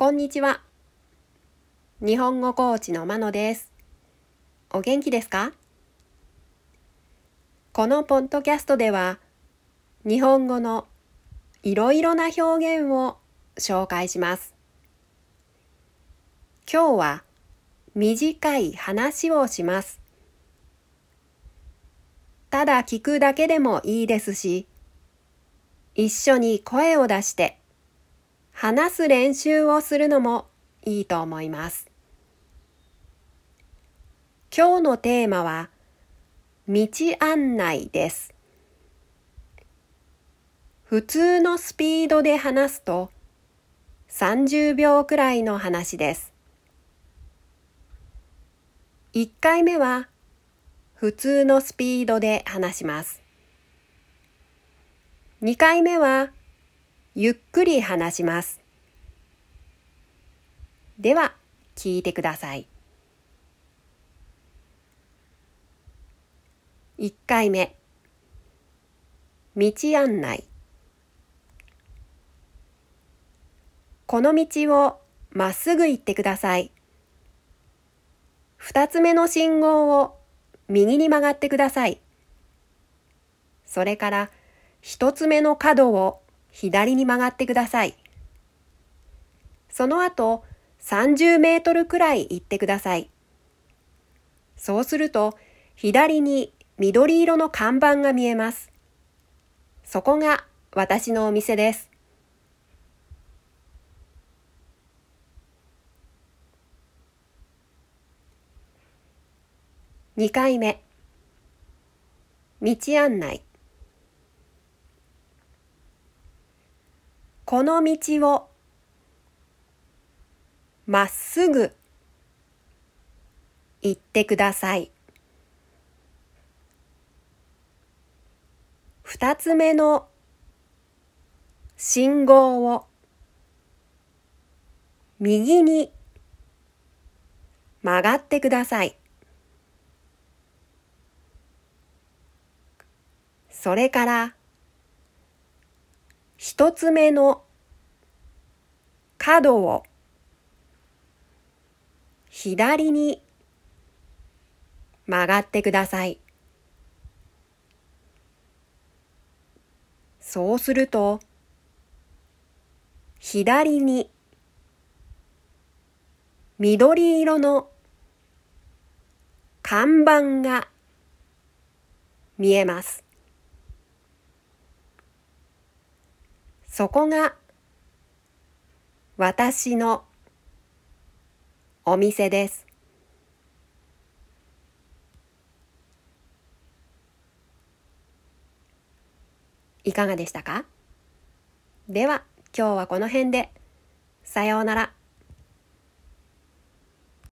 こんにちは。日本語コーチのまのです。お元気ですか？このポッドキャストでは、日本語のいろいろな表現を紹介します。今日は短い話をします。ただ聞くだけでもいいですし、一緒に声を出して話す練習をするのもいいと思います。今日のテーマは道案内です。普通のスピードで話すと30秒くらいの話です。1回目は普通のスピードで話します。2回目はゆっくり話します。では、聞いてください。1回目道案内この道をまっすぐ行ってください。二つ目の信号を右に曲がってください。それから一つ目の角を左に曲がってください。その後、30メートルくらい行ってください。そうすると、左に緑色の看板が見えます。そこが私のお店です。2回目道案内この道をまっすぐ行ってください。二つ目の信号を右に曲がってください。それから一つ目の角を左に曲がってください。そうすると、左に緑色の看板が見えます。そこが私のお店です。いかがでしたか？では今日はこの辺で。さようなら。